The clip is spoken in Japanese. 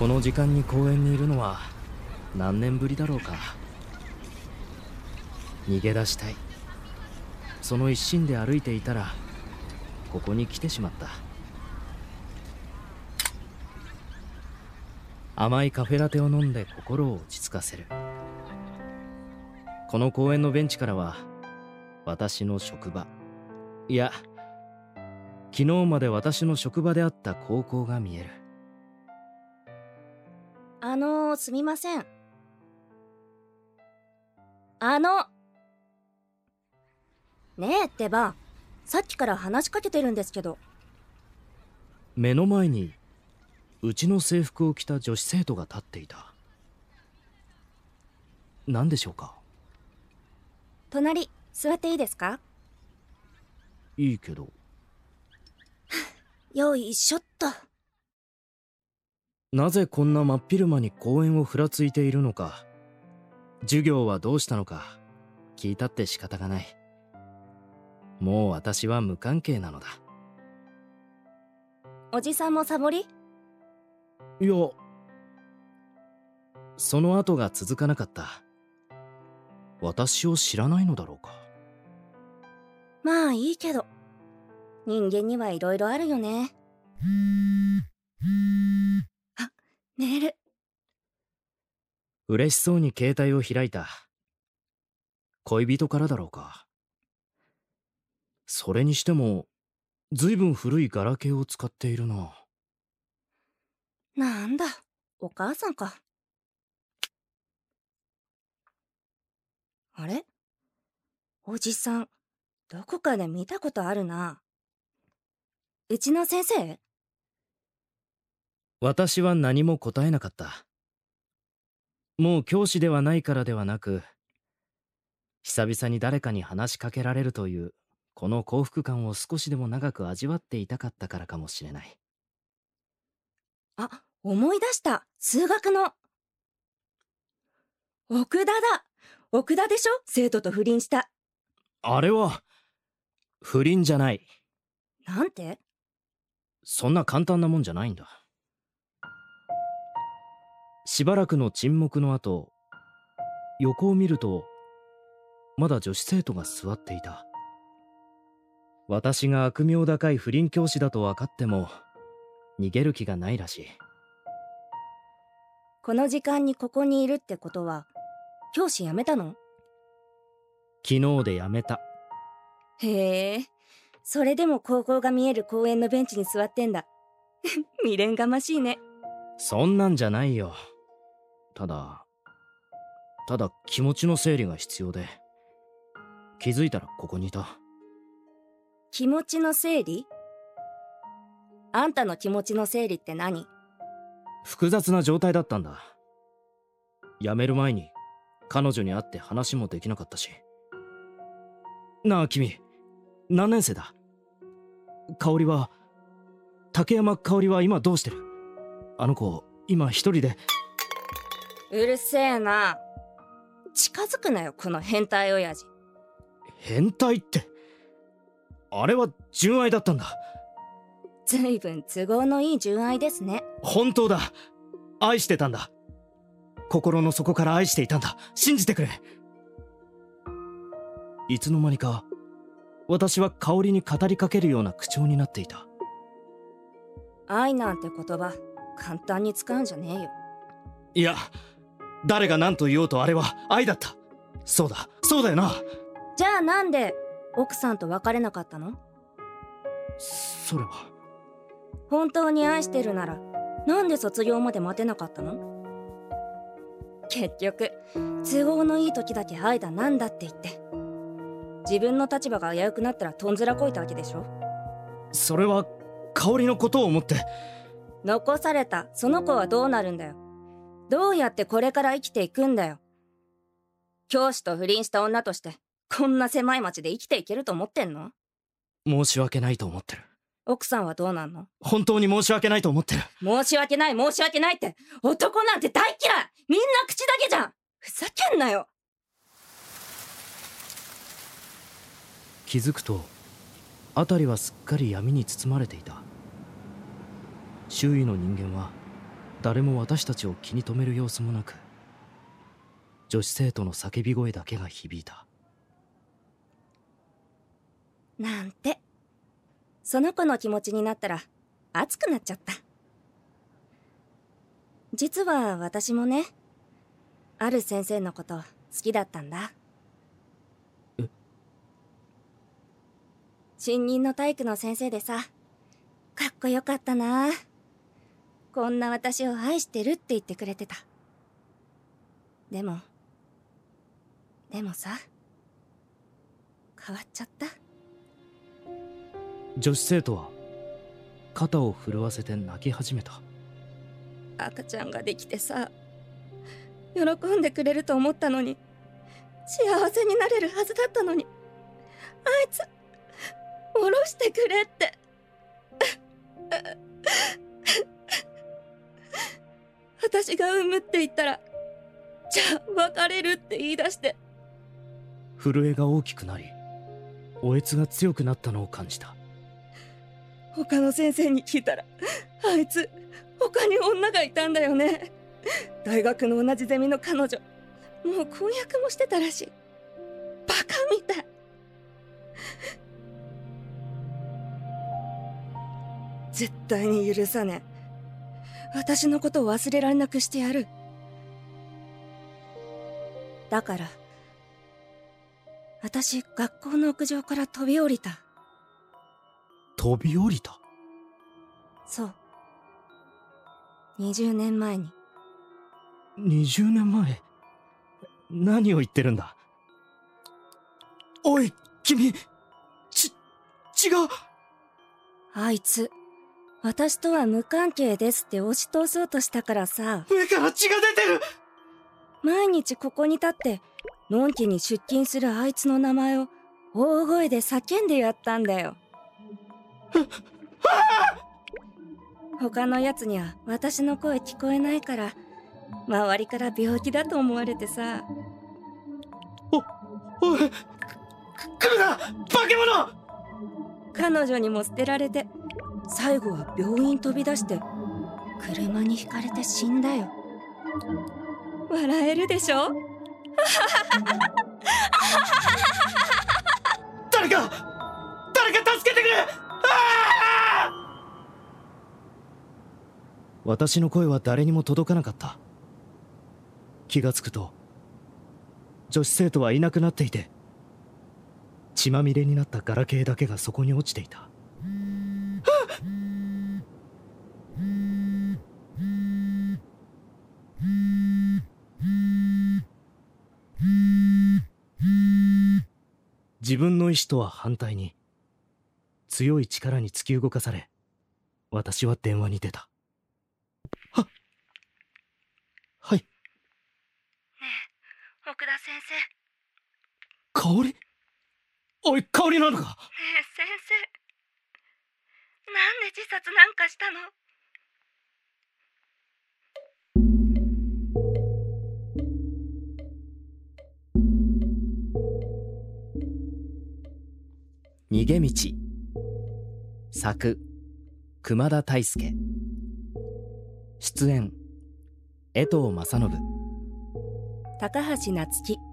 この時間に公園にいるのは何年ぶりだろうか。逃げ出したい。その一心で歩いていたらここに来てしまった。甘いカフェラテを飲んで心を落ち着かせる。この公園のベンチからは私の職場。いや昨日まで私の職場であった高校が見える。あのー、すみません。あの。ねえってばさっきから話しかけてるんですけど。目の前にうちの制服を着た女子生徒が立っていた。何でしょうか？隣座っていいですか？いいけど。よいしょっとなぜこんな真っ昼間に公園をふらついているのか。授業はどうしたのか。聞いたって仕方がない。もう私は無関係なのだ。おじさんもサボり？いや。その後が続かなかった。私を知らないのだろうか。まあいいけど。人間にはいろいろあるよね嬉しそうに携帯を開いた。恋人からだろうか。それにしてもずいぶん古いガラケーを使っているな。なんだお母さんか。あれ？おじさんどこかで見たことあるな。うちの先生？私は何も答えなかったもう教師ではないからではなく久々に誰かに話しかけられるというこの幸福感を少しでも長く味わっていたかったからかもしれない。あ思い出した。数学の。奥田だ。奥田でしょ？生徒と不倫した。あれは不倫じゃない。なんて？そんな簡単なもんじゃないんだしばらくの沈黙の後横を見るとまだ女子生徒が座っていた。私が悪名高い不倫教師だと分かっても逃げる気がないらしい。この時間にここにいるってことは教師辞めたの？昨日で辞めた。へえそれでも高校が見える公園のベンチに座ってんだ。未練がましいね。そんなんじゃないよただただ気持ちの整理が必要で気づいたらここにいた。気持ちの整理？あんたの気持ちの整理って何？複雑な状態だったんだ。辞める前に彼女に会って話もできなかったし。なあ君何年生だ？香織は竹山香織は今どうしてる？あの子今一人でうるせえな。近づくなよこの変態親父。変態って？あれは純愛だったんだ。ずいぶん都合のいい純愛ですね。本当だ。愛してたんだ。心の底から愛していたんだ。信じてくれ。いつの間にか私は香りに語りかけるような口調になっていた。愛なんて言葉簡単に使うんじゃねえよ。いや誰が何と言おうとあれは愛だった。そうだ。そうだよな。じゃあなんで奥さんと別れなかったの？それは。本当に愛してるならなんで卒業まで待てなかったの？結局都合のいい時だけ愛だなんだって言って自分の立場が危うくなったらとんずらこいたわけでしょ？それは香りのことを思って。残されたその子はどうなるんだよ？どうやってこれから生きていくんだよ。教師と不倫した女としてこんな狭い町で生きていけると思ってんの？申し訳ないと思ってる。奥さんはどうなんの？本当に申し訳ないと思ってる。申し訳ない申し訳ないって男なんて大嫌い！みんな口だけじゃん！ふざけんなよ！気づくと辺りはすっかり闇に包まれていた。周囲の人間は誰も私たちを気に留める様子もなく女子生徒の叫び声だけが響いた。なんて。その子の気持ちになったら熱くなっちゃった。実は私もねある先生のこと好きだったんだ。え？新任の体育の先生でさかっこよかったなこんな私を愛してるって言ってくれてた。でもでもさ変わっちゃった？女子生徒は肩を震わせて泣き始めた。赤ちゃんができてさ喜んでくれると思ったのに幸せになれるはずだったのにあいつ降ろしてくれって私が産むって言ったらじゃあ別れるって言い出して。震えが大きくなりおえつが強くなったのを感じた。他の先生に聞いたらあいつ他に女がいたんだよね。大学の同じゼミの彼女もう婚約もしてたらしい。バカみたい。絶対に許さねえ私のことを忘れられなくしてやる。だから私学校の屋上から飛び降りた。飛び降りた？そう。20年前に。20年前？何を言ってるんだ？おい君ち違う！あいつ私とは無関係ですって押し通そうとしたからさ。目から血が出てる！毎日ここに立ってのんきに出勤するあいつの名前を大声で叫んでやったんだよ。他のやつには私の声聞こえないから周りから病気だと思われてさ。おい来るな！化け物！彼女にも捨てられて最後は病院飛び出して車にひかれて死んだよ。笑えるでしょ？誰か！誰か助けてくれ！私の声は誰にも届かなかった。気がつくと女子生徒はいなくなっていて血まみれになったガラケーだけがそこに落ちていた自分の意志とは反対に強い力に突き動かされ私は電話に出た。ははい。ねえ奥田先生。ね香りおい香りなのか？え先生。なんで自殺なんかしたの？逃げ道。作熊田大輔出演江藤正信。高橋夏樹。